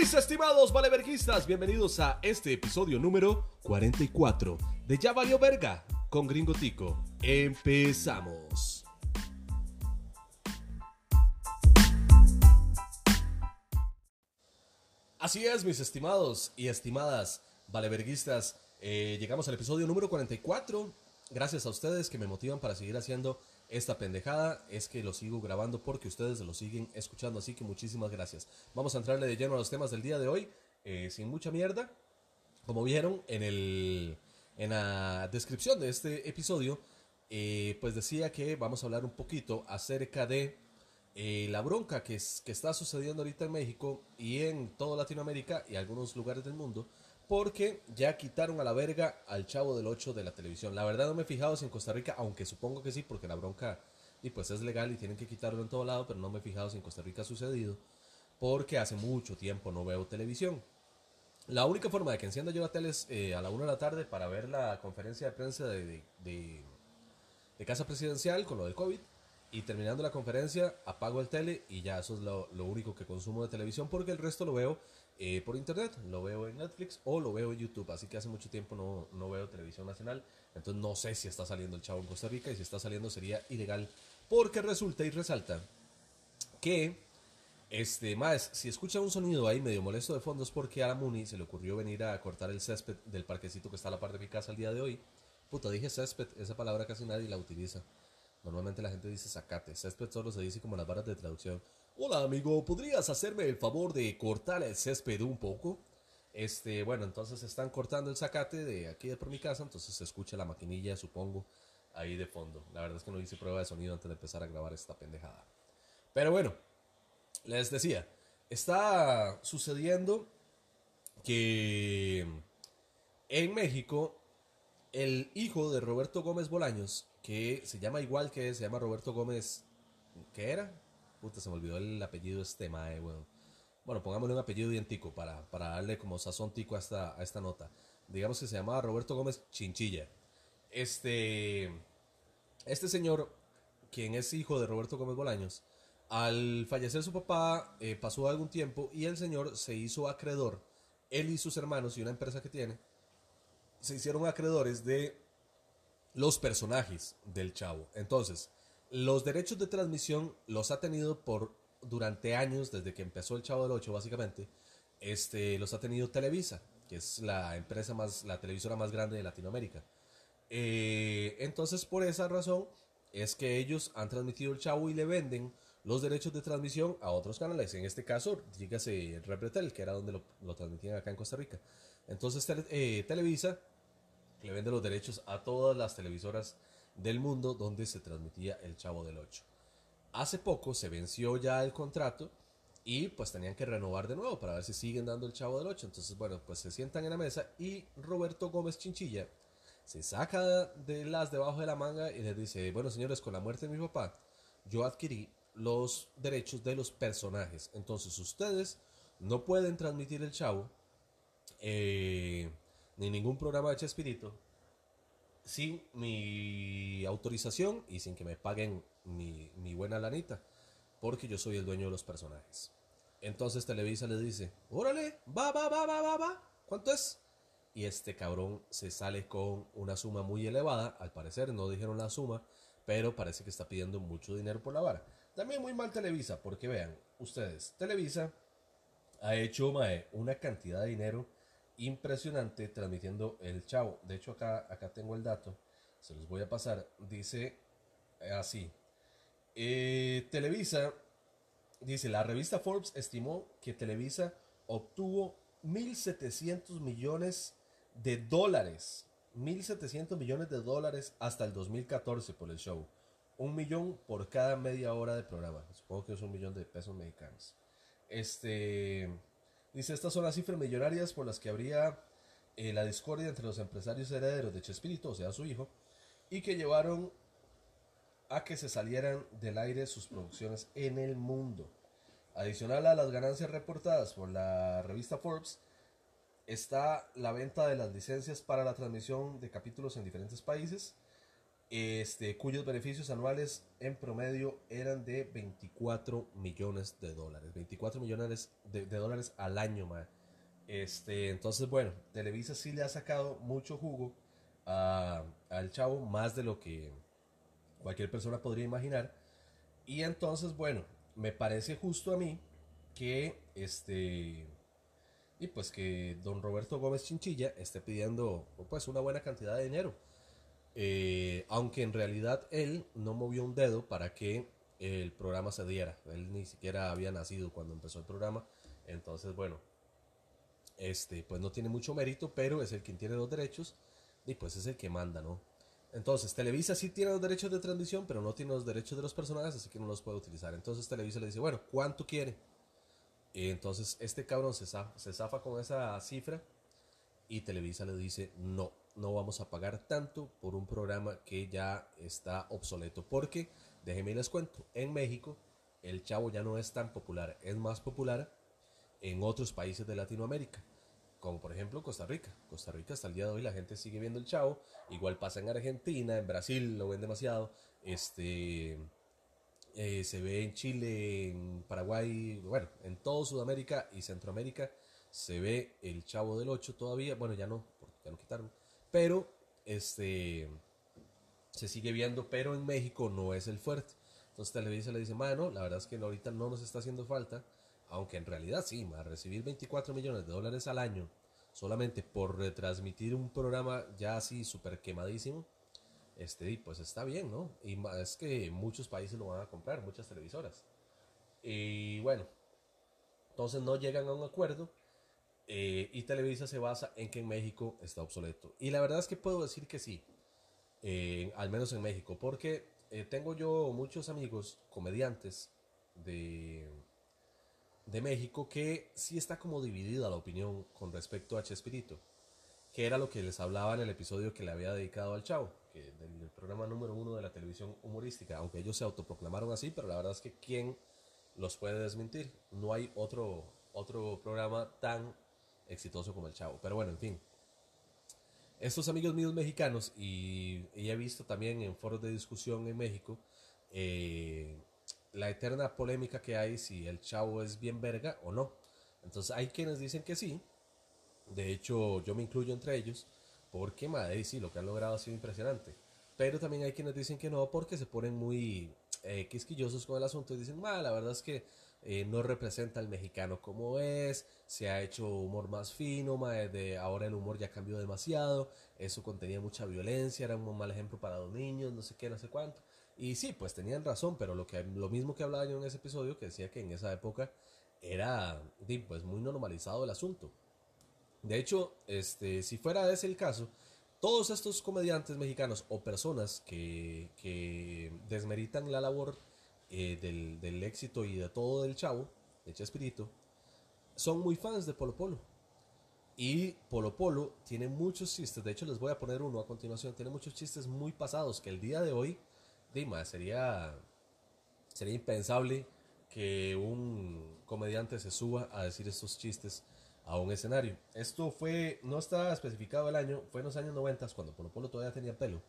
Mis estimados valeverguistas, bienvenidos a este episodio número 44 de Ya Valió Verga con Gringo Tico. Empezamos. Así es, mis estimados y estimadas valeverguistas. eh, llegamos al episodio número 44. Gracias a ustedes que me motivan para seguir haciendo esta pendejada. Es que lo sigo grabando porque ustedes lo siguen escuchando. Así que muchísimas gracias. Vamos a entrarle de lleno a los temas del día de hoy. eh, sin mucha mierda. Como vieron en, el, en la descripción de este episodio, eh, pues decía que vamos a hablar un poquito acerca de eh, la bronca que, que está sucediendo ahorita en México y en toda Latinoamérica y algunos lugares del mundo, porque ya quitaron a la verga al chavo del 8 de la televisión. La verdad no me he fijado si en Costa Rica, aunque supongo que sí, porque la bronca y pues es legal y tienen que quitarlo en todo lado, pero no me he fijado si en Costa Rica ha sucedido, porque hace mucho tiempo no veo televisión. La única forma de que encienda yo la tele es eh, a la 1 de la tarde para ver la conferencia de prensa de, Casa Presidencial con lo del COVID. Y terminando la conferencia, apago el tele y ya eso es lo, lo único que consumo de televisión porque el resto lo veo eh, por internet, lo veo en Netflix o lo veo en YouTube. Así que hace mucho tiempo no, no veo televisión nacional. Entonces no sé si está saliendo el chavo en Costa Rica y si está saliendo sería ilegal porque resulta y resalta que este, más, si escucha un sonido ahí medio molesto de fondo es porque a la Muni se le ocurrió venir a cortar el césped del parquecito que está a la par de mi casa el día de hoy. Puta, dije césped, esa palabra casi nadie la utiliza. Normalmente la gente dice zacate, césped solo se dice como las barras de traducción. Hola amigo, ¿podrías hacerme el favor de cortar el césped un poco? Este, bueno, entonces están cortando el zacate de aquí de por mi casa, entonces se escucha la maquinilla, supongo, ahí de fondo. La verdad es que no hice prueba de sonido antes de empezar a grabar esta pendejada. Pero bueno, les decía, está sucediendo que en México el hijo de Roberto Gómez Bolaños, que se llama igual que se llama Roberto Gómez, ¿qué era? Puta, se me olvidó el apellido este mae, weón. Bueno, pongámosle un apellido idéntico para, para darle como sazón tico a esta, esta nota. Digamos que se llamaba Roberto Gómez Chinchilla. Este, este señor, quien es hijo de Roberto Gómez Bolaños, al fallecer su papá, eh, pasó algún tiempo y el señor se hizo acreedor, él y sus hermanos y una empresa que tiene, se hicieron acreedores de los personajes del chavo. Entonces, los derechos de transmisión los ha tenido por durante años, desde que empezó el Chavo del 8, básicamente, este, los ha tenido Televisa, que es la empresa más, la televisora más grande de Latinoamérica. Eh, entonces, por esa razón, es que ellos han transmitido el Chavo y le venden los derechos de transmisión a otros canales. En este caso, dígase Repretel, que era donde lo, lo transmitían acá en Costa Rica. Entonces, eh, Televisa le vende los derechos a todas las televisoras del mundo donde se transmitía el Chavo del 8. Hace poco se venció ya el contrato y pues tenían que renovar de nuevo para ver si siguen dando el Chavo del 8. Entonces, bueno, pues se sientan en la mesa y Roberto Gómez Chinchilla se saca de las debajo de la manga y les dice, bueno señores, con la muerte de mi papá, yo adquirí los derechos de los personajes. Entonces ustedes no pueden transmitir el Chavo eh, ni ningún programa de Chespirito sin mi autorización y sin que me paguen mi, mi buena lanita, porque yo soy el dueño de los personajes. Entonces Televisa le dice, órale, va, va, va, va, va, va, ¿cuánto es? Y este cabrón se sale con una suma muy elevada, al parecer no dijeron la suma, pero parece que está pidiendo mucho dinero por la vara. También muy mal Televisa, porque vean, ustedes, Televisa ha hecho mae, una cantidad de dinero impresionante transmitiendo el chavo. De hecho, acá, acá tengo el dato, se los voy a pasar. Dice así: Eh, Televisa, dice la revista Forbes estimó que Televisa obtuvo 1.700 millones de dólares. 1.700 millones de dólares hasta el 2014 por el show. Un millón por cada media hora de programa. Supongo que es un millón de pesos mexicanos. Este dice: Estas son las cifras millonarias por las que habría eh, la discordia entre los empresarios herederos de Chespirito, o sea, su hijo, y que llevaron a que se salieran del aire sus producciones en el mundo. Adicional a las ganancias reportadas por la revista Forbes, está la venta de las licencias para la transmisión de capítulos en diferentes países. Este, cuyos beneficios anuales en promedio eran de 24 millones de dólares. 24 millones de, dólares al año, man. Este, entonces, bueno, Televisa sí le ha sacado mucho jugo al chavo, más de lo que cualquier persona podría imaginar. Y entonces, bueno, me parece justo a mí que este y pues que don Roberto Gómez Chinchilla esté pidiendo pues una buena cantidad de dinero. Eh, aunque en realidad él no movió un dedo para que el programa se diera. Él ni siquiera había nacido cuando empezó el programa. Entonces, bueno, este pues no tiene mucho mérito, pero es el quien tiene los derechos y pues es el que manda, ¿no? Entonces, Televisa sí tiene los derechos de transmisión, pero no tiene los derechos de los personajes, así que no los puede utilizar. Entonces Televisa le dice, bueno, ¿cuánto quiere? Y entonces este cabrón se zafa, se zafa con esa cifra y Televisa le dice, no, no vamos a pagar tanto por un programa que ya está obsoleto. Porque, déjenme les cuento, en México el chavo ya no es tan popular, es más popular en otros países de Latinoamérica como por ejemplo Costa Rica. Costa Rica hasta el día de hoy la gente sigue viendo el chavo, igual pasa en Argentina, en Brasil lo ven demasiado, este eh, se ve en Chile, en Paraguay, bueno, en todo Sudamérica y Centroamérica se ve el chavo del 8 todavía, bueno ya no, ya lo quitaron, pero este se sigue viendo, pero en México no es el fuerte. Entonces Televisa le dice, mano, la verdad es que ahorita no nos está haciendo falta aunque en realidad sí, más recibir 24 millones de dólares al año solamente por retransmitir un programa ya así súper quemadísimo, este, pues está bien, ¿no? Y es que muchos países lo van a comprar, muchas televisoras. Y bueno, entonces no llegan a un acuerdo eh, y Televisa se basa en que en México está obsoleto. Y la verdad es que puedo decir que sí, eh, al menos en México, porque eh, tengo yo muchos amigos comediantes de de México que sí está como dividida la opinión con respecto a Chespirito, que era lo que les hablaba en el episodio que le había dedicado al Chavo, que del programa número uno de la televisión humorística, aunque ellos se autoproclamaron así, pero la verdad es que quién los puede desmentir, no hay otro, otro programa tan exitoso como el Chavo, pero bueno, en fin. Estos amigos míos mexicanos, y, y he visto también en foros de discusión en México, eh, la eterna polémica que hay si el chavo es bien verga o no. Entonces hay quienes dicen que sí. De hecho, yo me incluyo entre ellos. Porque, madre, sí, lo que han logrado ha sido impresionante. Pero también hay quienes dicen que no porque se ponen muy eh, quisquillosos con el asunto y dicen, la verdad es que eh, no representa al mexicano como es, se ha hecho humor más fino, madre, de ahora el humor ya cambió demasiado, eso contenía mucha violencia, era un mal ejemplo para los niños, no sé qué, no sé cuánto. Y sí, pues tenían razón, pero lo, que, lo mismo que hablaba yo en ese episodio, que decía que en esa época era pues muy normalizado el asunto. De hecho, este, si fuera ese el caso, todos estos comediantes mexicanos o personas que, que desmeritan la labor eh, del, éxito y de todo del chavo, de Chespirito, son muy fans de Polo Polo. Y Polo Polo tiene muchos chistes, de hecho les voy a poner uno a continuación, tiene muchos chistes muy pasados que el día de hoy Dima, sería, sería impensable que un comediante se suba a decir estos chistes a un escenario. Esto fue, no está especificado el año, fue en los años 90 cuando Polo Polo todavía tenía pelo.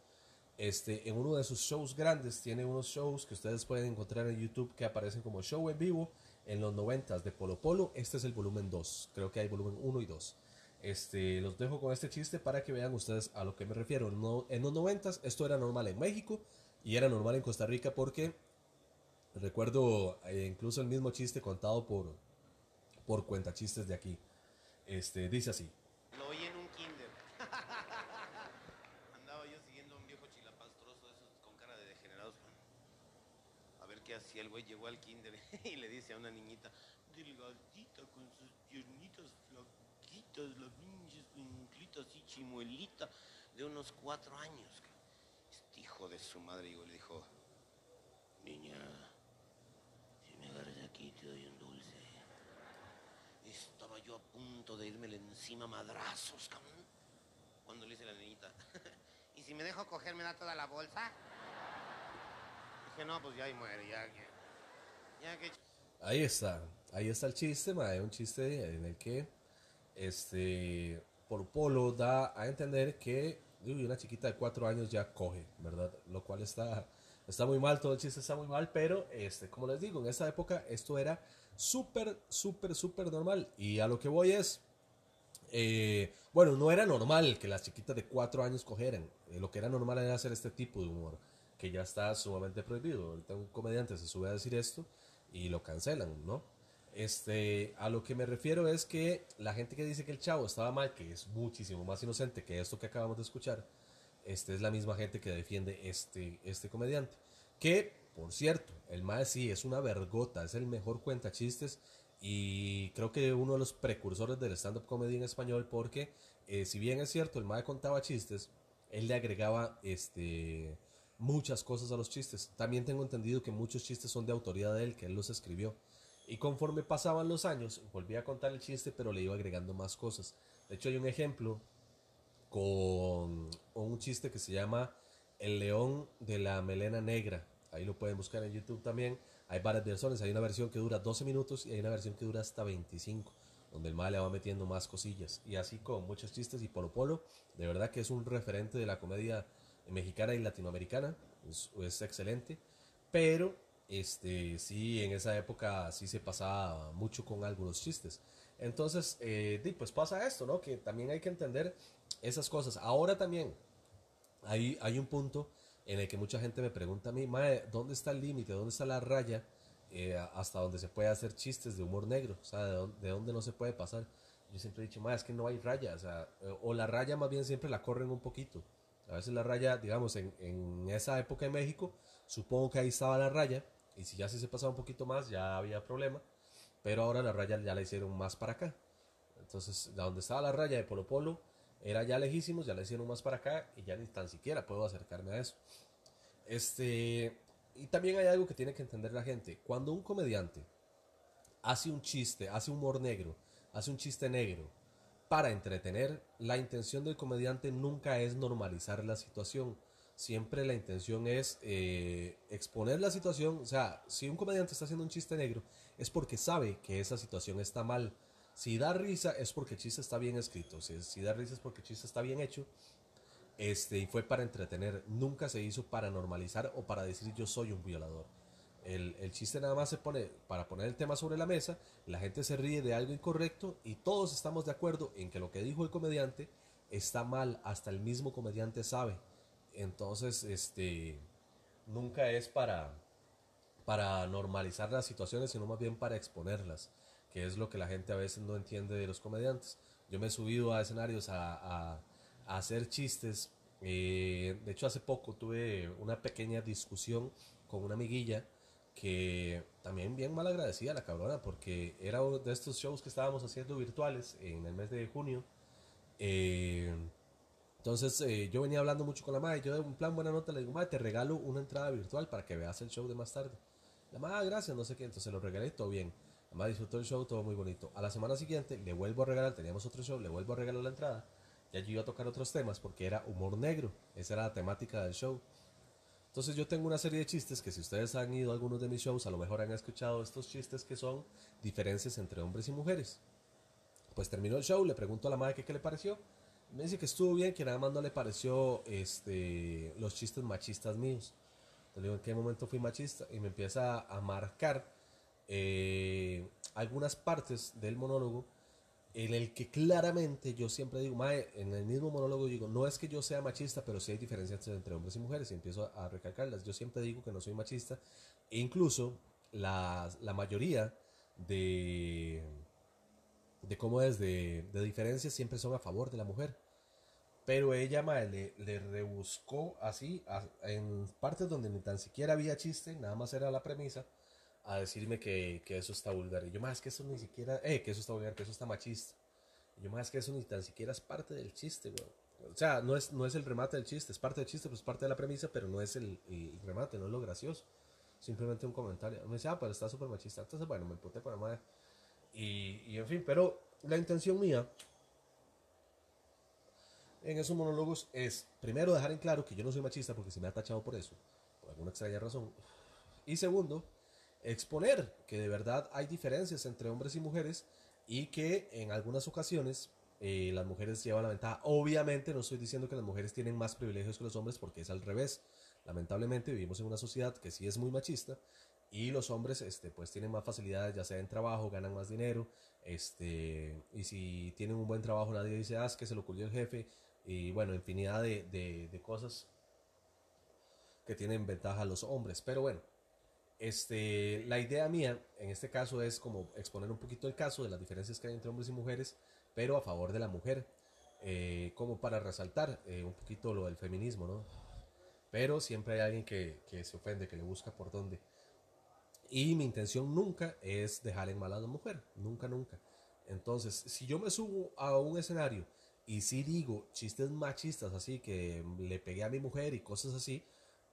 Este, en uno de sus shows grandes, tiene unos shows que ustedes pueden encontrar en YouTube que aparecen como show en vivo en los 90 de Polo Polo. Este es el volumen 2, creo que hay volumen 1 y 2. Este, los dejo con este chiste para que vean ustedes a lo que me refiero. En los 90 esto era normal en México, y era normal en Costa Rica porque recuerdo eh, incluso el mismo chiste contado por, por cuentachistes de aquí. Este, dice así. Lo oí en un kinder. Andaba yo siguiendo a un viejo chilapastroso de esos con cara de degenerados. A ver qué hacía el güey. Llegó al kinder y le dice a una niñita, delgadita, con sus piernitas flaquitas, la pinche inclita así chimuelita, de unos cuatro años hijo de su madre y le dijo, niña, si me agarras aquí te doy un dulce. Estaba yo a punto de irme encima madrazos, cabrón. Cuando le dice la niñita, ¿y si me dejo coger me da toda la bolsa? Dije, no, pues ya ahí muere, ya, que... Ahí está, ahí está el chiste, mae, un chiste en el que este Polo Polo da a entender que y una chiquita de cuatro años ya coge, ¿verdad? Lo cual está, está muy mal, todo el chiste está muy mal, pero este, como les digo, en esa época esto era súper, súper, súper normal. Y a lo que voy es, eh, bueno, no era normal que las chiquitas de cuatro años cogieran. Eh, lo que era normal era hacer este tipo de humor, que ya está sumamente prohibido. Ahorita un comediante se sube a decir esto y lo cancelan, ¿no? Este, a lo que me refiero es que la gente que dice que el chavo estaba mal, que es muchísimo más inocente que esto que acabamos de escuchar, este es la misma gente que defiende este, este comediante. Que, por cierto, el mae sí es una vergota, es el mejor cuenta chistes y creo que uno de los precursores del stand-up comedy en español porque eh, si bien es cierto, el mae contaba chistes, él le agregaba este muchas cosas a los chistes. También tengo entendido que muchos chistes son de autoría de él, que él los escribió. Y conforme pasaban los años, volvía a contar el chiste, pero le iba agregando más cosas. De hecho, hay un ejemplo con un chiste que se llama El león de la melena negra. Ahí lo pueden buscar en YouTube también. Hay varias versiones. Hay una versión que dura 12 minutos y hay una versión que dura hasta 25, donde el mal le va metiendo más cosillas. Y así con muchos chistes. Y Polo Polo, de verdad que es un referente de la comedia mexicana y latinoamericana. Es, es excelente. Pero este, sí, en esa época sí se pasaba mucho con algunos chistes. Entonces, eh, pues pasa esto, ¿no? Que también hay que entender esas cosas. Ahora también hay, hay un punto en el que mucha gente me pregunta a mí, Mae, ¿dónde está el límite? ¿Dónde está la raya eh, hasta donde se puede hacer chistes de humor negro? O sea, ¿de dónde, no se puede pasar? Yo siempre he dicho, Mae, es que no hay raya. O, sea, eh, o la raya más bien siempre la corren un poquito. A veces la raya, digamos, en, en esa época en México, supongo que ahí estaba la raya y si ya se pasaba un poquito más, ya había problema. Pero ahora la raya ya la hicieron más para acá. Entonces, de donde estaba la raya de Polo Polo, era ya lejísimos, ya la hicieron más para acá y ya ni tan siquiera puedo acercarme a eso. Este, y también hay algo que tiene que entender la gente. Cuando un comediante hace un chiste, hace humor negro, hace un chiste negro para entretener, la intención del comediante nunca es normalizar la situación siempre la intención es eh, exponer la situación. O sea, si un comediante está haciendo un chiste negro, es porque sabe que esa situación está mal. Si da risa, es porque el chiste está bien escrito. Si, da risa, es porque el chiste está bien hecho. Este, y fue para entretener. Nunca se hizo para normalizar o para decir yo soy un violador. El, el, chiste nada más se pone para poner el tema sobre la mesa, la gente se ríe de algo incorrecto y todos estamos de acuerdo en que lo que dijo el comediante está mal, hasta el mismo comediante sabe. Entonces, este, nunca es para, para normalizar las situaciones, sino más bien para exponerlas, que es lo que la gente a veces no entiende de los comediantes. Yo me he subido a escenarios a, hacer chistes. Eh, de hecho, hace poco tuve una pequeña discusión con una amiguilla que también bien mal agradecida la cabrona, porque era uno de estos shows que estábamos haciendo virtuales en el mes de junio. Eh, entonces eh, yo venía hablando mucho con la madre, yo de un plan buena nota le digo, madre, te regalo una entrada virtual para que veas el show de más tarde. La madre, ah, gracias, no sé qué, entonces lo regalé, todo bien. La madre disfrutó el show, todo muy bonito. A la semana siguiente le vuelvo a regalar, teníamos otro show, le vuelvo a regalar la entrada. Ya yo iba a tocar otros temas porque era humor negro, esa era la temática del show. Entonces yo tengo una serie de chistes que si ustedes han ido a algunos de mis shows, a lo mejor han escuchado estos chistes que son diferencias entre hombres y mujeres. Pues terminó el show, le pregunto a la madre qué le pareció me dice que estuvo bien, que nada más no le pareció este, los chistes machistas míos. Le digo, ¿en qué momento fui machista? Y me empieza a marcar eh, algunas partes del monólogo en el que claramente yo siempre digo, Mae, en el mismo monólogo digo, no es que yo sea machista, pero sí hay diferencias entre hombres y mujeres y empiezo a, recalcarlas. Yo siempre digo que no soy machista e incluso la, la mayoría de de cómo es de, de diferencias siempre son a favor de la mujer. Pero ella le, le, rebuscó así, en partes donde ni tan siquiera había chiste, nada más era la premisa, a decirme que, que eso está vulgar. Y yo, más que eso ni siquiera, eh, que eso está vulgar, que eso está machista. Y yo, más que eso ni tan siquiera es parte del chiste, güey. O sea, no es, no es el remate del chiste, es parte del chiste, pues parte de la premisa, pero no es el, el remate, no es lo gracioso. Simplemente un comentario. Me dice, ah, pero está súper machista. Entonces, bueno, me puté para madre. Y, en fin, pero la intención mía en esos monólogos es, primero, dejar en claro que yo no soy machista porque se me ha tachado por eso, por alguna extraña razón. Y segundo, exponer que de verdad hay diferencias entre hombres y mujeres y que en algunas ocasiones eh, las mujeres llevan la ventaja. Obviamente no estoy diciendo que las mujeres tienen más privilegios que los hombres porque es al revés. Lamentablemente vivimos en una sociedad que sí es muy machista y los hombres este, pues tienen más facilidades, ya sea en trabajo, ganan más dinero, este, y si tienen un buen trabajo nadie dice, ah, es que se lo ocurrió el jefe, y bueno, infinidad de, de, de cosas que tienen ventaja los hombres. Pero bueno, este, la idea mía en este caso es como exponer un poquito el caso de las diferencias que hay entre hombres y mujeres, pero a favor de la mujer, eh, como para resaltar eh, un poquito lo del feminismo, ¿no? Pero siempre hay alguien que, que, se ofende, que le busca por dónde. Y mi intención nunca es dejar en mal a la mujer, nunca, nunca. Entonces, si yo me subo a un escenario y si digo chistes machistas así, que le pegué a mi mujer y cosas así,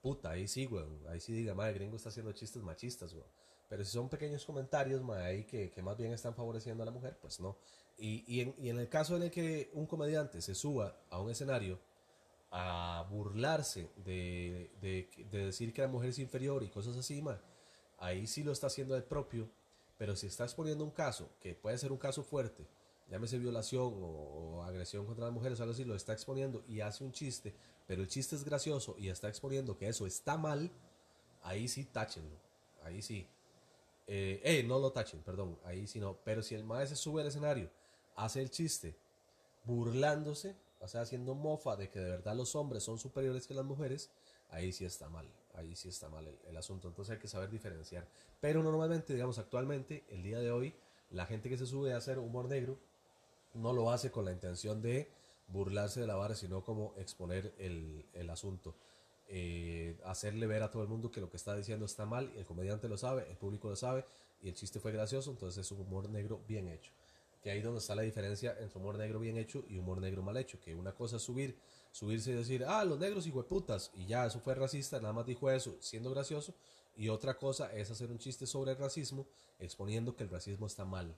puta, ahí sí, güey. Ahí sí diga, madre, gringo está haciendo chistes machistas, güey. Pero si son pequeños comentarios, madre, ahí que, que, más bien están favoreciendo a la mujer, pues no. Y, y, en, y en el caso en el que un comediante se suba a un escenario a burlarse de, de, de, decir que la mujer es inferior y cosas así, madre, ahí sí lo está haciendo el propio. Pero si está exponiendo un caso, que puede ser un caso fuerte, llámese violación o, o, agresión contra las mujeres, algo así, lo está exponiendo y hace un chiste, pero el chiste es gracioso y está exponiendo que eso está mal, ahí sí táchenlo, ahí sí. Eh, eh, no lo tachen, perdón, ahí sí no. Pero si el maestro sube al escenario, hace el chiste, burlándose, o sea, haciendo mofa de que de verdad los hombres son superiores que las mujeres, ahí sí está mal, ahí sí está mal el, el asunto. Entonces hay que saber diferenciar. Pero normalmente, digamos, actualmente, el día de hoy, la gente que se sube a hacer humor negro no lo hace con la intención de burlarse de la vara, sino como exponer el, el asunto. Eh, hacerle ver a todo el mundo que lo que está diciendo está mal, el comediante lo sabe, el público lo sabe, y el chiste fue gracioso, entonces es un humor negro bien hecho. Que ahí donde está la diferencia entre humor negro bien hecho y humor negro mal hecho. Que una cosa es subir, subirse y decir, ah, los negros putas y ya, eso fue racista, nada más dijo eso, siendo gracioso. Y otra cosa es hacer un chiste sobre el racismo, exponiendo que el racismo está mal,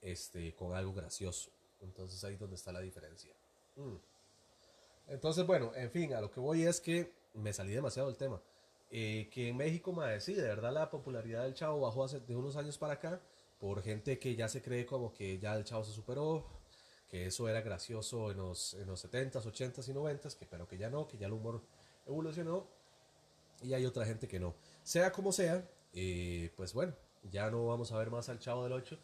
este, con algo gracioso. Entonces ahí donde está la diferencia. Mm. Entonces, bueno, en fin, a lo que voy es que me salí demasiado del tema. Eh, que en México, madre, sí, de verdad la popularidad del chavo bajó hace de unos años para acá por gente que ya se cree como que ya el chavo se superó, que eso era gracioso en los, en los 70s, 80s y 90s, que, pero que ya no, que ya el humor evolucionó y hay otra gente que no. Sea como sea, eh, pues bueno, ya no vamos a ver más al chavo del 8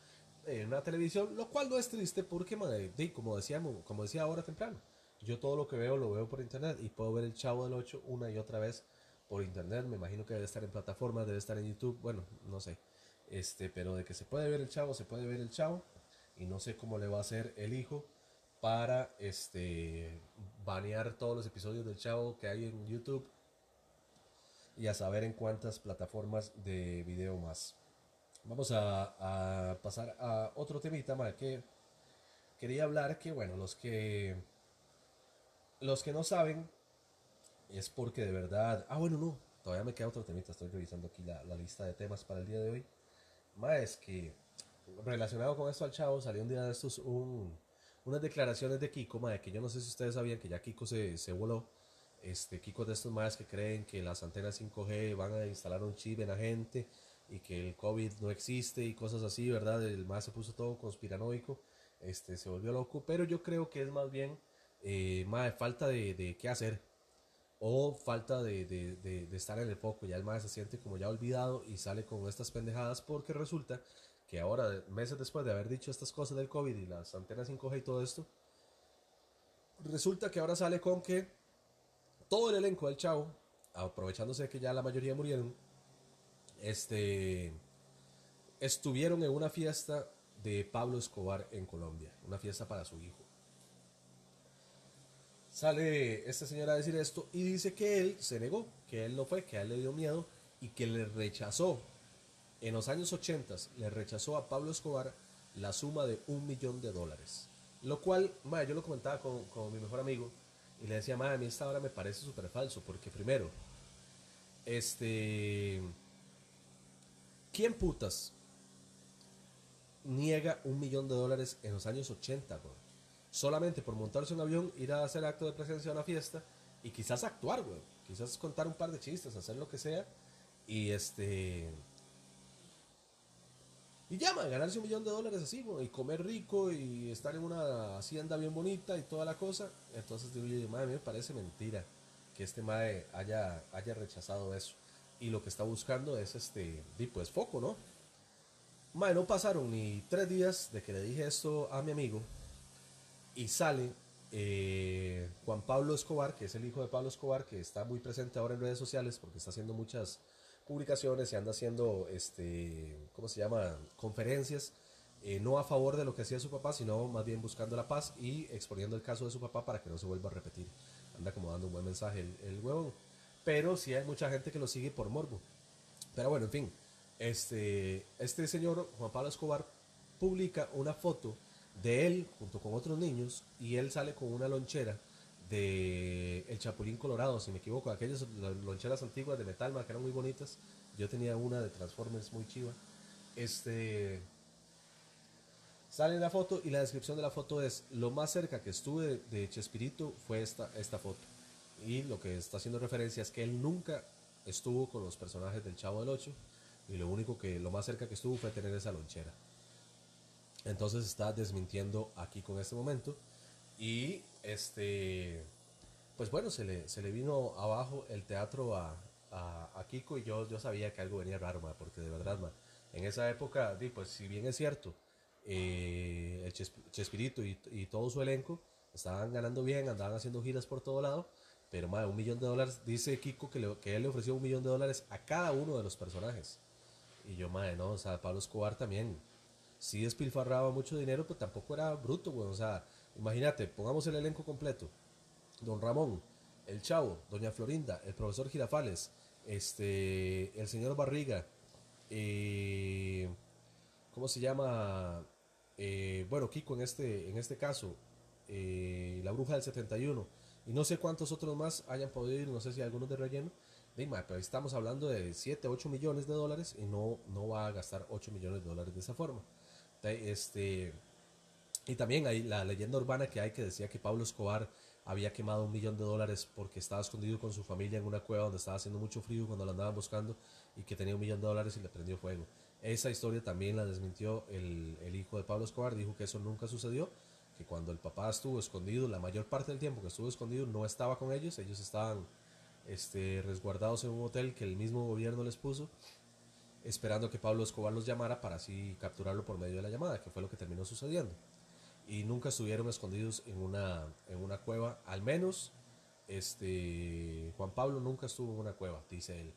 en una televisión, lo cual no es triste porque, como, decíamos, como decía ahora temprano, yo todo lo que veo lo veo por internet y puedo ver el Chavo del 8 una y otra vez por internet. Me imagino que debe estar en plataformas, debe estar en YouTube, bueno, no sé. Este, pero de que se puede ver el Chavo, se puede ver el Chavo y no sé cómo le va a hacer el hijo para este banear todos los episodios del Chavo que hay en YouTube y a saber en cuántas plataformas de video más. Vamos a, a pasar a otro temita más que quería hablar que bueno, los que los que no saben es porque de verdad. Ah, bueno, no. Todavía me queda otro temita. Estoy revisando aquí la, la lista de temas para el día de hoy. Más es que relacionado con esto al chavo, salió un día de estos un, unas declaraciones de Kiko, madre, que yo no sé si ustedes sabían que ya Kiko se, se voló. Este, Kiko de estos más que creen que las antenas 5G van a instalar un chip en la gente y que el COVID no existe y cosas así, ¿verdad? El más se puso todo conspiranoico, este, se volvió loco, pero yo creo que es más bien eh, más falta de, de, qué hacer o falta de, de, de, estar en el foco. Ya el más se siente como ya olvidado y sale con estas pendejadas porque resulta que ahora, meses después de haber dicho estas cosas del COVID y las antenas 5G y todo esto, resulta que ahora sale con que todo el elenco del chavo, aprovechándose de que ya la mayoría murieron, este, estuvieron en una fiesta de Pablo Escobar en Colombia, una fiesta para su hijo sale este señor a decir esto y dice que él se negó, que él no fue, que a él le dio miedo y que le rechazó. En los años 80 le rechazó a Pablo Escobar la suma de un millón de dólares. Lo cual, madre, yo lo comentaba con, con, mi mejor amigo y le decía, madre, a mí esta hora me parece súper falso, porque primero, este... ¿Quién putas niega un millón de dólares en los años 80, bro? solamente por montarse un avión, ir a hacer acto de presencia a una fiesta y quizás actuar, güey. Quizás contar un par de chistes, hacer lo que sea. Y este. Y ya, ganarse un millón de dólares así, güey, y comer rico y estar en una hacienda bien bonita y toda la cosa. Entonces digo madre, me parece mentira que este mae haya, haya rechazado eso. Y lo que está buscando es este, di, pues foco, ¿no? Mae, no pasaron ni tres días de que le dije esto a mi amigo y sale eh, Juan Pablo Escobar, que es el hijo de Pablo Escobar, que está muy presente ahora en redes sociales porque está haciendo muchas publicaciones y anda haciendo, este, ¿cómo se llama?, conferencias, eh, no a favor de lo que hacía su papá, sino más bien buscando la paz y exponiendo el caso de su papá para que no se vuelva a repetir. Anda como dando un buen mensaje el, el. Pero sí hay mucha gente que lo sigue por morbo. Pero bueno, en fin, este, este señor, Juan Pablo Escobar, publica una foto de él junto con otros niños y él sale con una lonchera de El Chapulín Colorado, si me equivoco, aquellas loncheras antiguas de metal, que eran muy bonitas. Yo tenía una de Transformers muy chiva. Este sale la foto y la descripción de la foto es lo más cerca que estuve de, Chespirito fue esta, esta foto. Y lo que está haciendo referencia es que él nunca estuvo con los personajes del Chavo del 8 y lo único que lo más cerca que estuvo fue tener esa lonchera. Entonces está desmintiendo aquí con este momento. Y este, pues bueno, se le, se le vino abajo el teatro a, a, Kiko y yo, yo sabía que algo venía raro, porque de verdad, en esa época, pues si bien es cierto, eh, el Chespirito y, y, todo su elenco estaban ganando bien, andaban haciendo giras por todo lado, pero más un millón de dólares, dice Kiko que, que él le ofreció un millón de dólares a cada uno de los personajes. Y yo, madre, no, o sea, Pablo Escobar también sí despilfarraba mucho dinero, pero tampoco era bruto, güey. O sea, imagínate, pongamos el elenco completo. Don Ramón, el Chavo, Doña Florinda, el profesor Girafales, este, el señor Barriga, eh, ¿cómo se llama? Eh, bueno, Kiko en este, en este caso, eh, la bruja del 71, y no sé cuántos otros más hayan podido ir, no sé si algunos de relleno. Dime, pero estamos hablando de 7, 8 millones de dólares y no, no va a gastar 8 millones de dólares de esa forma. Este, y también hay la leyenda urbana que hay que decía que Pablo Escobar había quemado un millón de dólares porque estaba escondido con su familia en una cueva donde estaba haciendo mucho frío cuando lo andaban buscando y que tenía un millón de dólares y le prendió fuego. Esa historia también la desmintió el, el hijo de Pablo Escobar, dijo que eso nunca sucedió, que cuando el papá estuvo escondido, la mayor parte del tiempo que estuvo escondido no estaba con ellos, ellos estaban este, resguardados en un hotel que el mismo gobierno les puso esperando que Pablo Escobar los llamara para así capturarlo por medio de la llamada, que fue lo que terminó sucediendo. Y nunca estuvieron escondidos en una, en una cueva, al menos este, Juan Pablo nunca estuvo en una cueva, dice él.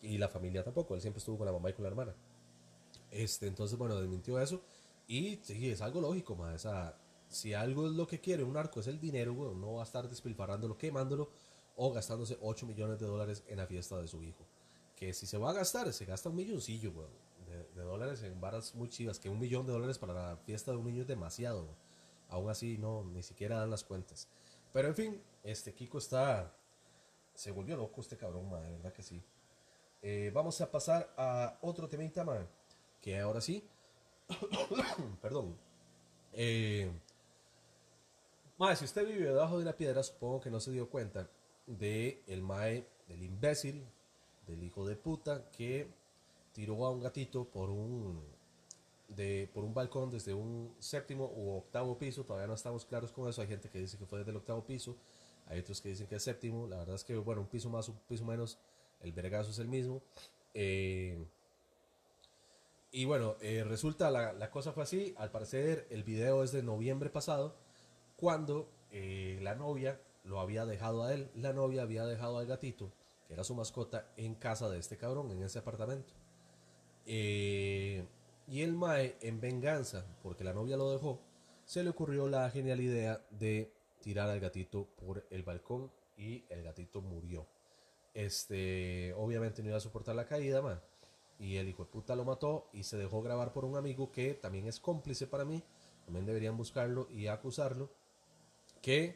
Y la familia tampoco, él siempre estuvo con la mamá y con la hermana. Este, entonces, bueno, desmintió eso. Y sí, es algo lógico, ma. Si algo es lo que quiere un arco es el dinero, no va a estar despilfarrándolo, quemándolo o gastándose 8 millones de dólares en la fiesta de su hijo que si se va a gastar, se gasta un milloncillo, de, dólares en varas muy chivas, que un millón de dólares para la fiesta de un niño es demasiado, Aún así, no, ni siquiera dan las cuentas. Pero en fin, este Kiko está, se volvió loco este cabrón, de verdad que sí. Eh, vamos a pasar a otro temita, man, que ahora sí, perdón, eh, si usted vive debajo de una piedra, supongo que no se dio cuenta de el mae, del imbécil, del hijo de puta que tiró a un gatito por un de por un balcón desde un séptimo u octavo piso, todavía no estamos claros con eso, hay gente que dice que fue desde el octavo piso, hay otros que dicen que es séptimo, la verdad es que bueno, un piso más, un piso menos, el vergazo es el mismo. Eh, y bueno, eh, resulta, la, la, cosa fue así, al parecer el video es de noviembre pasado, cuando eh, la novia lo había dejado a él, la novia había dejado al gatito que era su mascota, en casa de este cabrón, en ese apartamento. Eh, y el Mae, en venganza, porque la novia lo dejó, se le ocurrió la genial idea de tirar al gatito por el balcón y el gatito murió. Este, obviamente no iba a soportar la caída, man. Y el hijo de puta lo mató y se dejó grabar por un amigo que también es cómplice para mí. También deberían buscarlo y acusarlo. Que,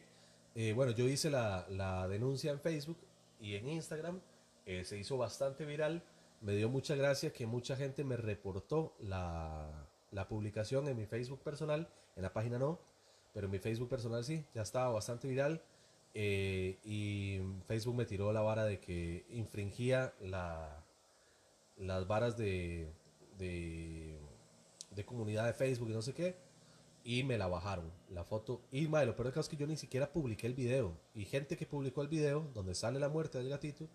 eh, bueno, yo hice la, la denuncia en Facebook y en Instagram. Eh, se hizo bastante viral. Me dio mucha gracia que mucha gente me reportó la, la publicación en mi Facebook personal, en la página no, pero en mi Facebook personal sí, ya estaba bastante viral. Eh, y Facebook me tiró la vara de que infringía la, las varas de, de de comunidad de Facebook y no sé qué. Y me la bajaron, la foto. Y mae, lo peor es que yo ni siquiera publiqué el video. Y gente que publicó el video, donde sale la muerte del gatito,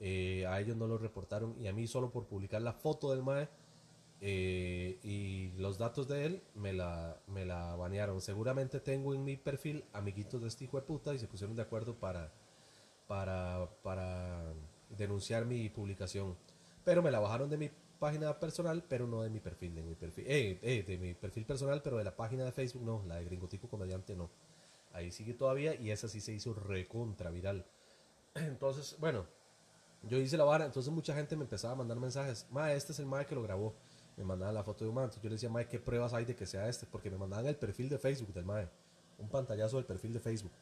eh, a ellos no lo reportaron. Y a mí solo por publicar la foto del mae eh, y los datos de él me la, me la banearon. Seguramente tengo en mi perfil amiguitos de este hijo de puta y se pusieron de acuerdo para, para, para denunciar mi publicación. Pero me la bajaron de mi página personal, pero no de mi perfil, de mi perfil, eh, eh, de mi perfil personal, pero de la página de Facebook no, la de Gringotipo Comediante no. Ahí sigue todavía y esa sí se hizo recontra viral. Entonces, bueno, yo hice la vara, entonces mucha gente me empezaba a mandar mensajes, ma, este es el ma que lo grabó me mandaban la foto de un. Entonces yo le decía, mae, ¿qué pruebas hay de que sea este? Porque me mandaban el perfil de Facebook del mae. Un pantallazo del perfil de Facebook.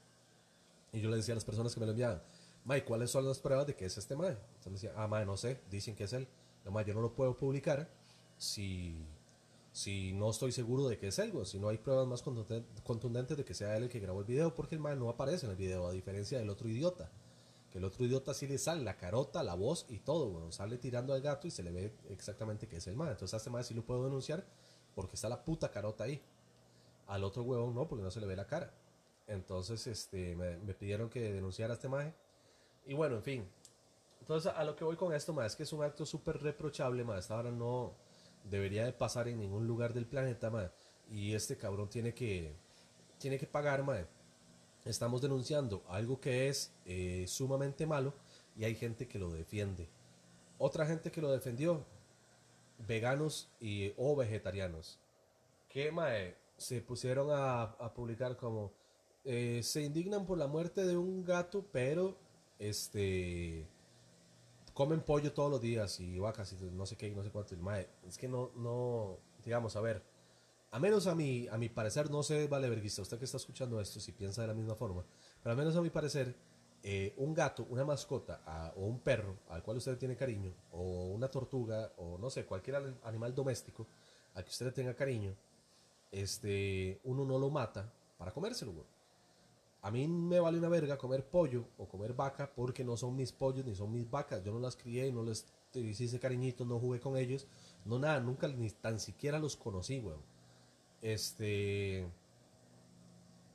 Y yo le decía a las personas que me lo enviaban, mae, ¿cuáles son las pruebas de que es este mae? Entonces me decía, ah, mae, no sé, dicen que es él. Mae, yo no lo puedo publicar si, si no estoy seguro de que es él, Si no hay pruebas más contundentes de que sea él el que grabó el video, porque el mae no aparece en el video, a diferencia del otro idiota el otro idiota sí le sale la carota, la voz y todo, bueno, sale tirando al gato y se le ve exactamente que es el mal. Entonces a este mal sí lo puedo denunciar porque está la puta carota ahí. Al otro huevón no, porque no se le ve la cara. Entonces este, me, pidieron que denunciara a este maje. Y bueno, en fin. Entonces a lo que voy con esto, más es que es un acto súper reprochable, más esta hora no debería de pasar en ningún lugar del planeta, más. Y este cabrón tiene que, tiene que pagar, más estamos denunciando algo que es eh, sumamente malo y hay gente que lo defiende. Otra gente que lo defendió, veganos y, o vegetarianos, que se pusieron a, publicar como eh, se indignan por la muerte de un gato, pero este comen pollo todos los días y vacas y no sé qué y no sé cuánto. es que no, no, digamos, a ver a menos a mi, a mi parecer, no sé, vale verguista, usted que está escuchando esto, si piensa de la misma forma, pero al menos a mi parecer, eh, un gato, una mascota o un perro al cual usted tiene cariño, o una tortuga, o no sé, cualquier animal doméstico al que usted le tenga cariño, este, uno no lo mata para comérselo, A mí me vale una verga comer pollo o comer vaca porque no son mis pollos ni son mis vacas. Yo no las crié, no les hice cariñitos, no jugué con ellos, no nada, nunca ni tan siquiera los conocí, weón este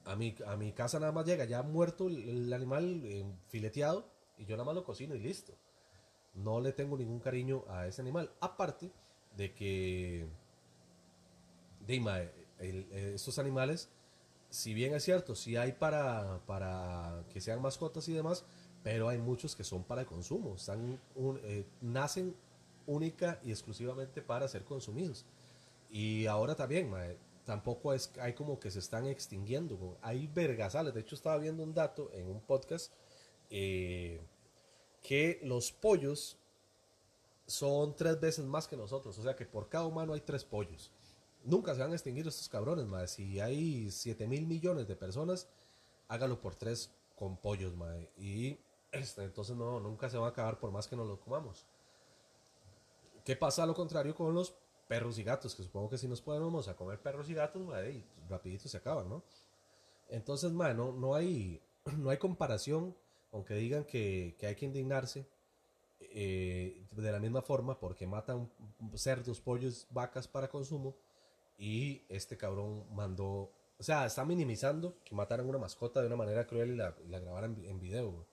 a mi, a mi casa nada más llega ya muerto el, animal eh, fileteado y yo nada más lo cocino y listo. No le tengo ningún cariño a ese animal. Aparte de que de, estos animales, si bien es cierto, si hay para, para que sean mascotas y demás, pero hay muchos que son para consumo. Están eh, nacen única y exclusivamente para ser consumidos. Y ahora también, tampoco es hay como que se están extinguiendo. Hay vergasales. De hecho, estaba viendo un dato en un podcast eh, que los pollos son tres veces más que nosotros. O sea que por cada humano hay tres pollos. Nunca se van a extinguir estos cabrones, madre. Si hay 7 mil millones de personas, hágalo por tres con pollos, madre. Y este, entonces no, nunca se va a acabar por más que nos lo comamos. ¿Qué pasa a lo contrario con los perros y gatos, que supongo que si nos podemos a comer perros y gatos, y rapidito se acaban, ¿no? Entonces, ma, no, hay, no hay comparación, aunque digan que, hay que indignarse, eh, de la misma forma, porque matan cerdos, pollos, vacas para consumo, y este cabrón mandó, o sea, está minimizando que mataran una mascota de una manera cruel y la, la grabaran en, video,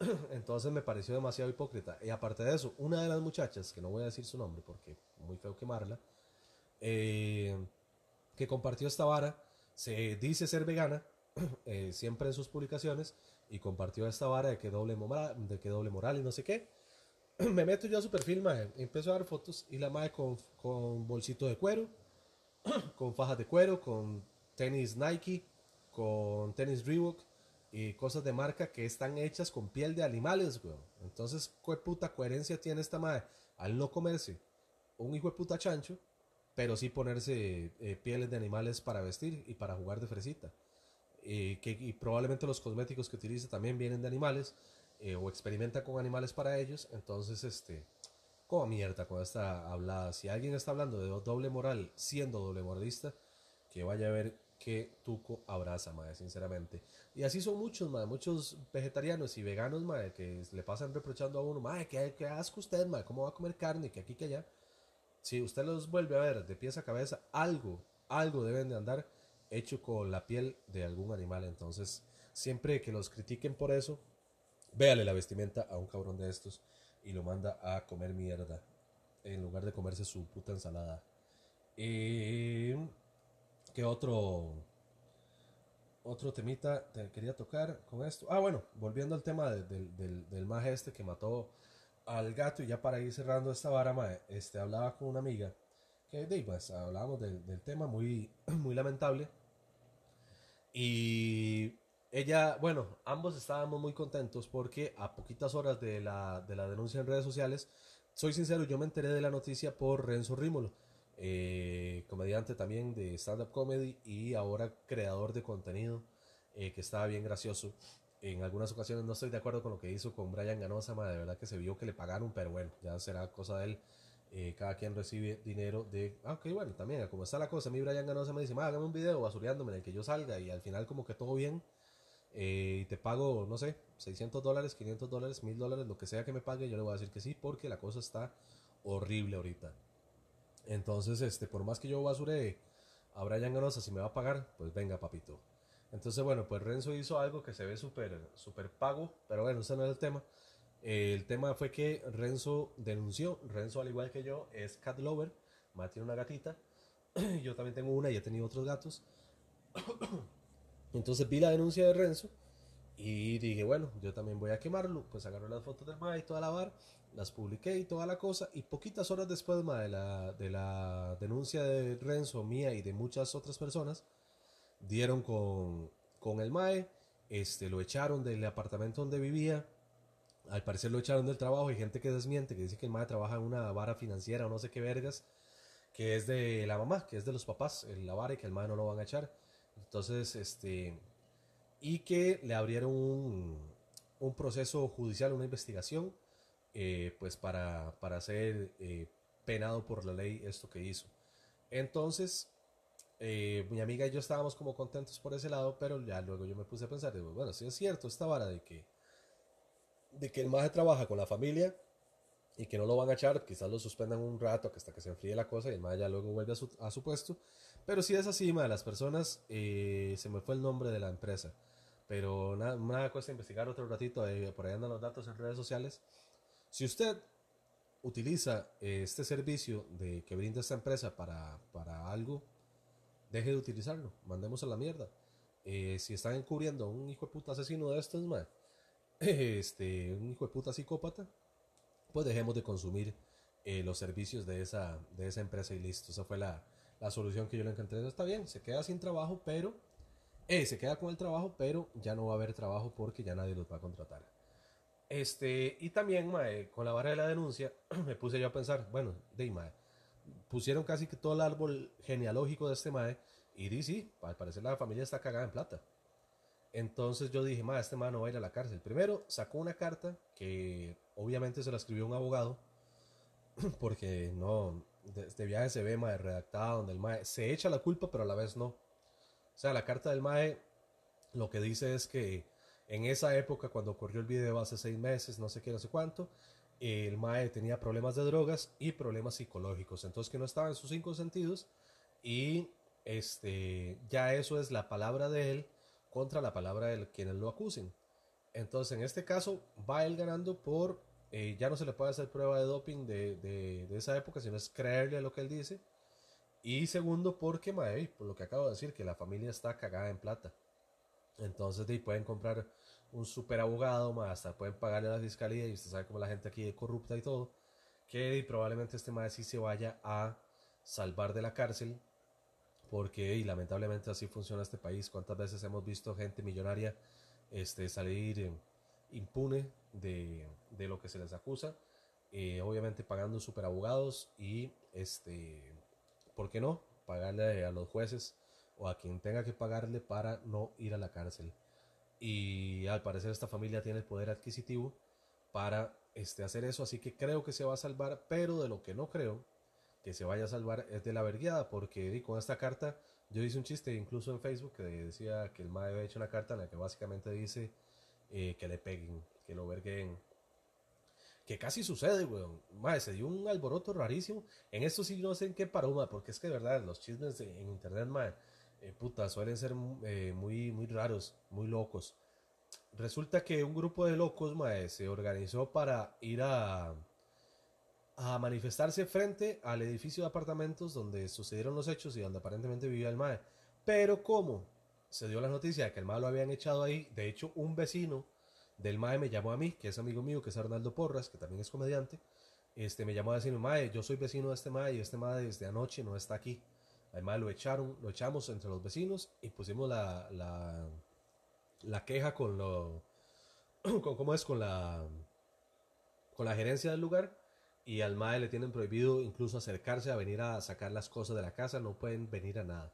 Entonces me pareció demasiado hipócrita. Y aparte de eso, una de las muchachas, que no voy a decir su nombre porque muy feo quemarla, eh, que compartió esta vara, se dice ser vegana, eh, siempre en sus publicaciones, y compartió esta vara de que doble moral, de que doble moral y no sé qué. me meto yo a su perfil, mae, empiezo a dar fotos y la madre con, con bolsito de cuero, con fajas de cuero, con tenis Nike, con tenis Reebok, y cosas de marca que están hechas con piel de animales. Entonces, ¿qué puta coherencia tiene esta madre al no comerse un hijo de puta chancho, pero sí ponerse eh, pieles de animales para vestir y para jugar de fresita? que, y probablemente los cosméticos que utiliza también vienen de animales eh, o experimenta con animales para ellos. Entonces, este, como mierda con esta hablada. Si alguien está hablando de doble moral siendo doble moralista, que vaya a ver que Tuco abraza, madre, sinceramente. Y así son muchos, madre, muchos vegetarianos y veganos, madre, que le pasan reprochando a uno, madre, ¿qué, asco usted, madre? ¿Cómo va a comer carne? Que aquí, que allá. si usted los vuelve a ver de pies a cabeza, algo, algo deben de andar hecho con la piel de algún animal. Entonces, siempre que los critiquen por eso, véale la vestimenta a un cabrón de estos y lo manda a comer mierda en lugar de comerse su puta ensalada. Eh, ¿Qué otro? Otro temita te quería tocar con esto. Ah, bueno, volviendo al tema del, del, del maje este que mató al gato y ya para ir cerrando esta vara, este, hablaba con una amiga que de, pues, hablábamos del, del, tema muy, muy lamentable y ella, bueno, ambos estábamos muy contentos porque a poquitas horas de la, de la denuncia en redes sociales, soy sincero, yo me enteré de la noticia por Renzo Rímolo, eh, comediante también de stand-up comedy y ahora creador de contenido eh, que estaba bien gracioso en algunas ocasiones no estoy de acuerdo con lo que hizo con Brian Ganosa, de verdad que se vio que le pagaron, pero bueno, ya será cosa de él. Eh, cada quien recibe dinero de... Ah, ok, bueno, también, como está la cosa, a mí Brian Ganosa me dice, hágame un video basureándome en el que yo salga y al final como que todo bien eh, y te pago, no sé, 600 dólares, 500 dólares, 1000 dólares, lo que sea que me pague, yo le voy a decir que sí, porque la cosa está horrible ahorita. Entonces, este, por más que yo basure a Brian Ganosa, si me va a pagar, pues venga, papito. Entonces, bueno, pues Renzo hizo algo que se ve súper super pago, pero bueno, ese no es el tema. el tema fue que Renzo denunció, Renzo al igual que yo es cat lover, Matt tiene una gatita, yo también tengo una y he tenido otros gatos. Entonces vi la denuncia de Renzo y dije, bueno, yo también voy a quemarlo. Pues agarré las fotos del MAE y toda la bar, las publiqué y toda la cosa. Y poquitas horas después de, la, de la denuncia de Renzo, mía y de muchas otras personas, dieron con, con el MAE, este, lo echaron del apartamento donde vivía, al parecer lo echaron del trabajo, hay gente que desmiente, que dice que el MAE trabaja en una vara financiera o no sé qué vergas, que es de la mamá, que es de los papás, la vara y que el MAE no lo van a echar. Entonces, este, y que le abrieron un, proceso judicial, una investigación, eh, pues para, para ser eh, penado por la ley esto que hizo. Entonces, eh, mi amiga y yo estábamos como contentos por ese lado, pero ya luego yo me puse a pensar, digo, bueno, si es cierto esta vara de que, de que el maje trabaja con la familia y que no lo van a echar, quizás lo suspendan un rato hasta que se enfríe la cosa y el maje ya luego vuelve a su puesto, pero si es así, de las personas, eh, se me fue el nombre de la empresa, pero nada, nada cuesta investigar otro ratito, eh, por ahí andan los datos en redes sociales. Si usted utiliza este servicio de que brinda esta empresa para, para algo, deje de utilizarlo, mandemos a la mierda. Eh, si están encubriendo a un hijo de puta asesino de estos, man, este, un hijo de puta psicópata, pues dejemos de consumir eh, los servicios de esa, de esa empresa y listo. Esa fue la, la solución que yo le encontré. Está bien, se queda sin trabajo, pero eh, se queda con el trabajo, pero ya no va a haber trabajo porque ya nadie los va a contratar. Este, y también, mae, con la vara de la denuncia, me puse yo a pensar, bueno, de mae, pusieron casi que todo el árbol genealógico de este mae y di sí, al parecer la familia está cagada en plata. Entonces yo dije, mae, este mae no va a ir a la cárcel. Primero sacó una carta que obviamente se la escribió un abogado porque no, de, este viaje se ve mae redactada donde el mae se echa la culpa pero a la vez no. O sea, la carta del mae lo que dice es que en esa época cuando ocurrió el video hace seis meses, no sé qué, no sé cuánto, el Mae tenía problemas de drogas y problemas psicológicos, entonces que no estaba en sus cinco sentidos y este ya eso es la palabra de él contra la palabra de quienes lo acusen. Entonces en este caso va él ganando por, eh, ya no se le puede hacer prueba de doping de, de, esa época, sino es creerle a lo que él dice. Y segundo, porque, mae, por lo que acabo de decir, que la familia está cagada en plata. Entonces, de, pueden comprar un super abogado, más hasta pueden pagarle a la fiscalía y usted sabe cómo la gente aquí es corrupta y todo, que probablemente este maestro sí se vaya a salvar de la cárcel, porque y lamentablemente así funciona este país. ¿Cuántas veces hemos visto gente millonaria este, salir eh, impune de, de, lo que se les acusa? Eh, obviamente pagando super abogados y, este, ¿por qué no? Pagarle a los jueces o a quien tenga que pagarle para no ir a la cárcel y al parecer esta familia tiene el poder adquisitivo para este, hacer eso, así que creo que se va a salvar, pero de lo que no creo que se vaya a salvar es de la verguiada, porque con esta carta yo hice un chiste incluso en Facebook que decía que el MAE había hecho una carta en la que básicamente dice eh, que le peguen, que lo verguen. que casi sucede, weón. Mae, se dio un alboroto rarísimo. En esto sí no sé en qué paró, mae, porque es que de verdad los chismes en internet, mae, eh, puta, suelen ser eh, muy, muy raros, muy locos. Resulta que un grupo de locos, mae, se organizó para ir a, a manifestarse frente al edificio de apartamentos donde sucedieron los hechos y donde aparentemente vivía el mae. Pero como se dio la noticia de que el mae lo habían echado ahí, de hecho un vecino del mae me llamó a mí, que es amigo mío, que es Arnaldo Porras, que también es comediante, este me llamó a decirme, mae, yo soy vecino de este mae y este mae desde anoche no está aquí. Mae lo echaron, lo echamos entre los vecinos y pusimos la, la, la queja con lo, con cómo es, con la, con la gerencia del lugar y al mae le tienen prohibido incluso acercarse a venir a sacar las cosas de la casa, no pueden venir a nada.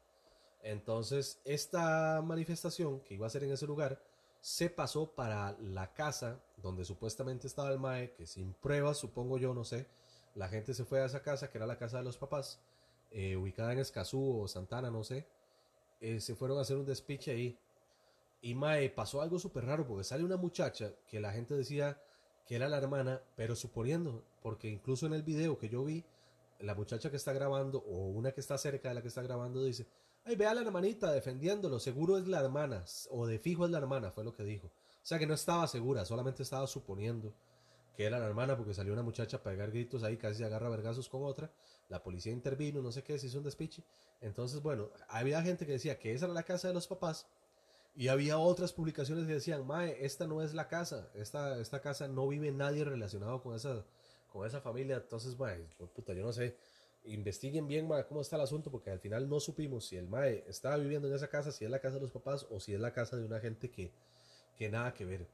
Entonces, esta manifestación que iba a ser en ese lugar se pasó para la casa donde supuestamente estaba el mae, que sin pruebas, supongo yo, no sé. La gente se fue a esa casa, que era la casa de los papás, eh, ubicada en Escazú o Santana, no sé. Eh, se fueron a hacer un despiche ahí. Y mae, pasó algo súper raro, porque sale una muchacha que la gente decía que era la hermana, pero suponiendo, porque incluso en el video que yo vi, la muchacha que está grabando, o una que está cerca de la que está grabando, dice, ay, ve a la hermanita defendiéndolo, seguro es la hermana, o de fijo es la hermana, fue lo que dijo. O sea que no estaba segura, solamente estaba suponiendo que era la hermana, porque salió una muchacha a pegar gritos ahí, casi agarra vergazos con otra, la policía intervino, no sé qué, se hizo un despiche. Entonces, bueno, había gente que decía que esa era la casa de los papás, y había otras publicaciones que decían, Mae, esta no es la casa, esta, esta casa no vive nadie relacionado con esa, con esa familia. Entonces, Mae, pues, puta, yo no sé. Investiguen bien, Mae, cómo está el asunto, porque al final no supimos si el Mae estaba viviendo en esa casa, si es la casa de los papás o si es la casa de una gente que, que nada que ver.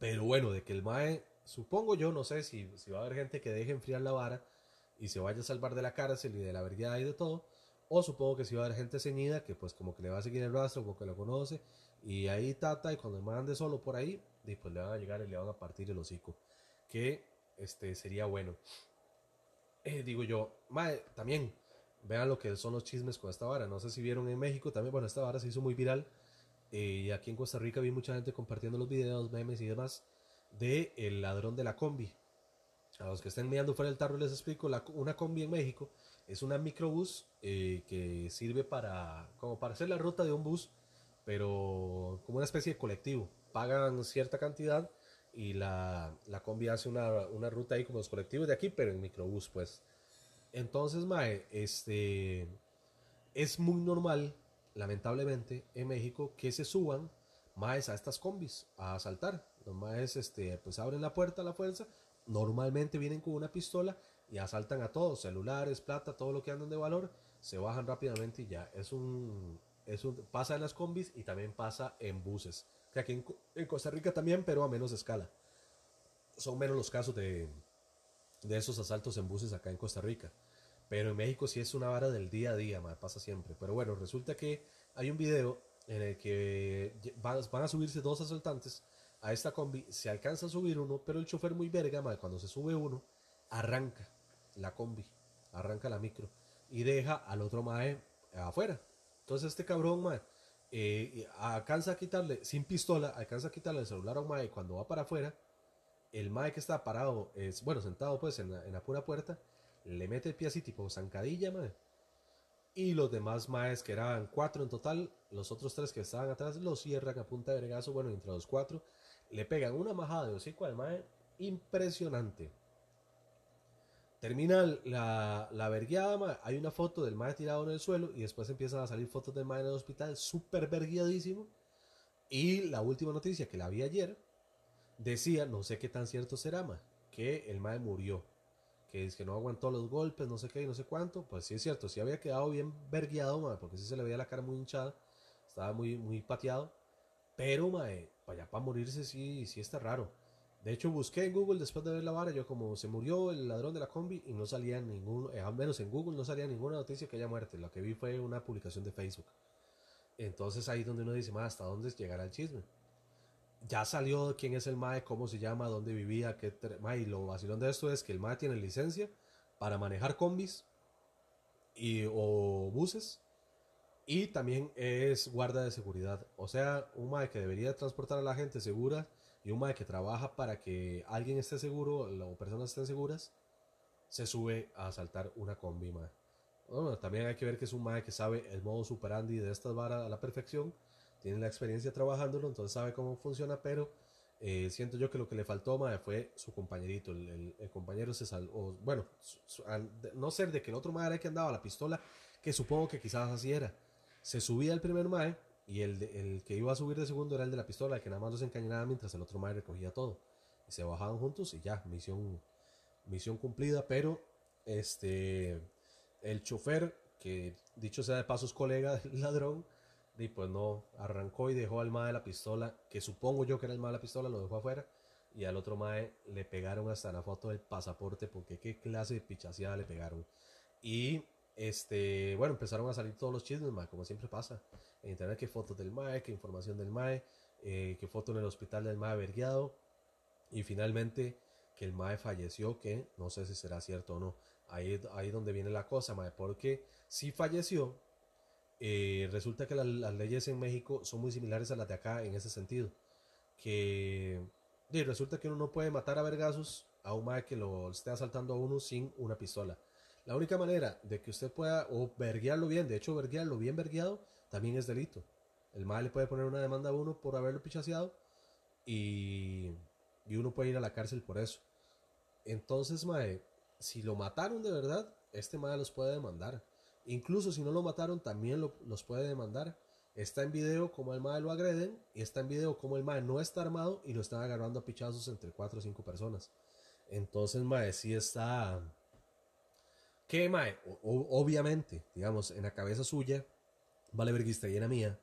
Pero bueno, de que el Mae, supongo yo, no sé si, si va a haber gente que deje enfriar la vara y se vaya a salvar de la cárcel y de la verdad y de todo. O supongo que si va a haber gente ceñida que pues como que le va a seguir el rastro, como que lo conoce. Y ahí tata, y cuando el ande solo por ahí, y pues le van a llegar y le van a partir el hocico. Que este sería bueno. Eh, digo yo, también, vean lo que son los chismes con esta vara. No sé si vieron en México también, bueno, esta vara se hizo muy viral. eh, y aquí en Costa Rica vi mucha gente compartiendo los videos, memes y demás de el ladrón de la combi. A los que estén mirando fuera del tarro les explico, la, una combi en México es una microbús eh, que sirve para, como para hacer la ruta de un bus, pero como una especie de colectivo. Pagan cierta cantidad y la, la combi hace una, una ruta ahí como los colectivos de aquí, pero en microbús, pues. Entonces, Mae, este, es muy normal, lamentablemente, en México que se suban maes a estas combis a asaltar. Los maes, este, pues abren la puerta a la fuerza, normalmente vienen con una pistola y asaltan a todos, celulares, plata, todo lo que andan de valor, se bajan rápidamente y ya. Es un, es un, pasa en las combis y también pasa en buses. Que aquí en, Co- en Costa Rica también, pero a menos escala. Son menos los casos de, de esos asaltos en buses acá en Costa Rica. Pero en México sí es una vara del día a día, ma, pasa siempre. Pero bueno, resulta que hay un video en el que van a subirse dos asaltantes a esta combi. Se alcanza a subir uno, pero el chofer muy verga, ma, cuando se sube uno, arranca la combi, arranca la micro y deja al otro mae afuera. Entonces este cabrón, mae, eh, alcanza a quitarle, sin pistola, alcanza a quitarle el celular a un mae cuando va para afuera. El mae que está parado, es, bueno, sentado pues en la, en la pura puerta, le mete el pie así tipo zancadilla, mae. Y los demás maes, que eran cuatro en total, los otros tres que estaban atrás, los cierran a punta de vergazo. Bueno, entre los cuatro, le pegan una majada de hocico al mae impresionante. Termina la, la vergueada, hay una foto del mae tirado en el suelo y después empiezan a salir fotos del mae en el hospital, súper vergueadísimo. Y la última noticia que la vi ayer decía, no sé qué tan cierto será, mae, que el mae murió. Que es que no aguantó los golpes, no sé qué y no sé cuánto. Pues sí es cierto, sí había quedado bien vergueado, mae, porque sí se le veía la cara muy hinchada, estaba muy, muy pateado. Pero, mae, para allá para morirse sí, sí está raro. De hecho, busqué en Google después de ver la vara, yo como se murió el ladrón de la combi y no salía ningún, eh, al menos en Google no salía ninguna noticia que haya muerte. Lo que vi fue una publicación de Facebook. Entonces ahí donde uno dice, más ¿hasta dónde llegará el chisme? Ya salió quién es el MAE, cómo se llama, dónde vivía, qué... Mae, y lo vacilón de esto es que el MAE tiene licencia para manejar combis y, o buses y también es guarda de seguridad. O sea, un MAE que debería transportar a la gente segura y un mae que trabaja para que alguien esté seguro o personas estén seguras, se sube a asaltar una combi, mae. Bueno, también hay que ver que es un mae que sabe el modo superandi de estas varas a la perfección, tiene la experiencia trabajándolo, entonces sabe cómo funciona, pero eh, siento yo que lo que le faltó mae, fue su compañerito. El, compañero se salvó. Bueno, no ser de que el otro mae era el que andaba la pistola, que supongo que quizás así era. Se subía el primer mae y el, el que iba a subir de segundo era el de la pistola, el que nada más los encañonaba mientras el otro mae recogía todo. Y se bajaban juntos y ya, misión, misión cumplida. Pero este el chofer, que dicho sea de paso es colega del ladrón, y pues no, arrancó y dejó al mae de la pistola, que supongo yo que era el mae de la pistola, lo dejó afuera. Y al otro mae le pegaron hasta la foto del pasaporte, porque qué clase de pichaseada le pegaron. Y este, bueno, empezaron a salir todos los chismes, mae, como siempre pasa. En internet, que fotos del mae, que información del mae, eh, que foto en el hospital del mae vergueado. Y finalmente, que el mae falleció, que no sé si será cierto o no. Ahí, ahí donde viene la cosa, mae, porque si falleció, eh, resulta que las leyes en México son muy similares a las de acá en ese sentido. Que resulta que uno no puede matar a vergazos a un mae que lo esté asaltando a uno sin una pistola. La única manera de que usted pueda, o verguearlo bien, de hecho verguearlo bien vergueado, también es delito. El mae le puede poner una demanda a uno por haberlo pichaseado y, y uno puede ir a la cárcel por eso. Entonces, mae, si lo mataron de verdad, este mae los puede demandar. Incluso si no lo mataron, también los puede demandar. Está en video como el mae lo agreden y está en video como el mae no está armado y lo están agarrando a pichazos entre 4 o 5 personas. Entonces, mae, sí está... ¿Qué, mae? obviamente, digamos, en la cabeza suya, vale verguista y en la mía,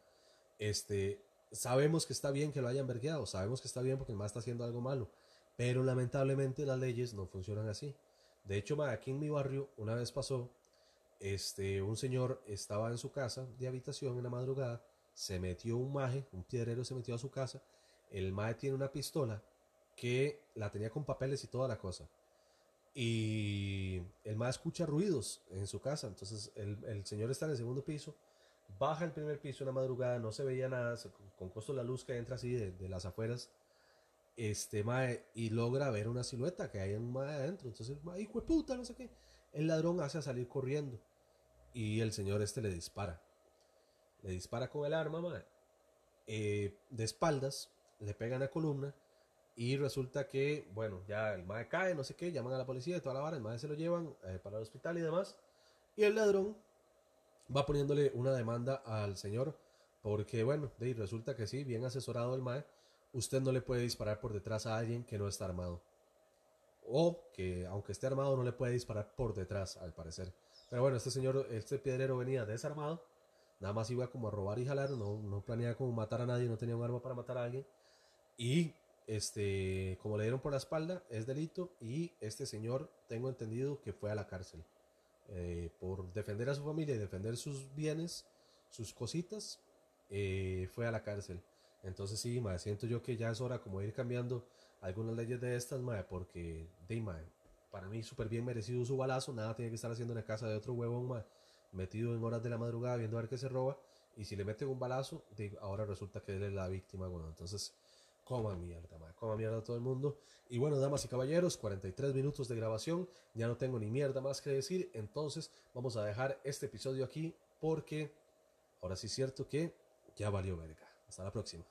este, sabemos que está bien que lo hayan vergueado, sabemos que está bien porque el mae está haciendo algo malo, pero lamentablemente las leyes no funcionan así. De hecho, mae, aquí en mi barrio una vez pasó este, un señor estaba en su casa de habitación en la madrugada, se metió un maje, un piedrero se metió a su casa, el maje tiene una pistola que la tenía con papeles y toda la cosa. Y el maje escucha ruidos en su casa, entonces el, señor está en el segundo piso, baja el primer piso en la madrugada, no se veía nada, con costo la luz que entra así de, las afueras, este mae, y logra ver una silueta que hay un mae adentro, entonces, mae, hijo de puta, no sé qué el ladrón hace a salir corriendo y el señor este le dispara. Le dispara con el arma, eh, de espaldas, le pegan la columna y resulta que, bueno, ya el madre cae, no sé qué, llaman a la policía y toda la vara, el madre se lo llevan eh, para el hospital y demás. Y el ladrón va poniéndole una demanda al señor porque, bueno, de, resulta que sí, bien asesorado el mae, usted no le puede disparar por detrás a alguien que no está armado o que aunque esté armado no le puede disparar por detrás, al parecer. Pero bueno, este señor, este piedrero venía desarmado, nada más iba como a robar y jalar, no, no planeaba como matar a nadie, no tenía un arma para matar a alguien. Y este, como le dieron por la espalda, es delito y este señor, tengo entendido que fue a la cárcel eh, por defender a su familia y defender sus bienes, sus cositas, eh, fue a la cárcel. Entonces sí, me siento yo que ya es hora como ir cambiando algunas leyes de estas, mae, porque, de, para mí súper bien merecido su balazo, nada tiene que estar haciendo en la casa de otro huevón, mae, metido en horas de la madrugada viendo a ver qué se roba, y si le meten un balazo, ahora resulta que él es la víctima, bueno, entonces, coma mierda, mae, coma mierda todo el mundo. Y bueno, damas y caballeros, 43 minutos de grabación, ya no tengo ni mierda más que decir, entonces vamos a dejar este episodio aquí, porque ahora sí es cierto que ya valió verga. Hasta la próxima.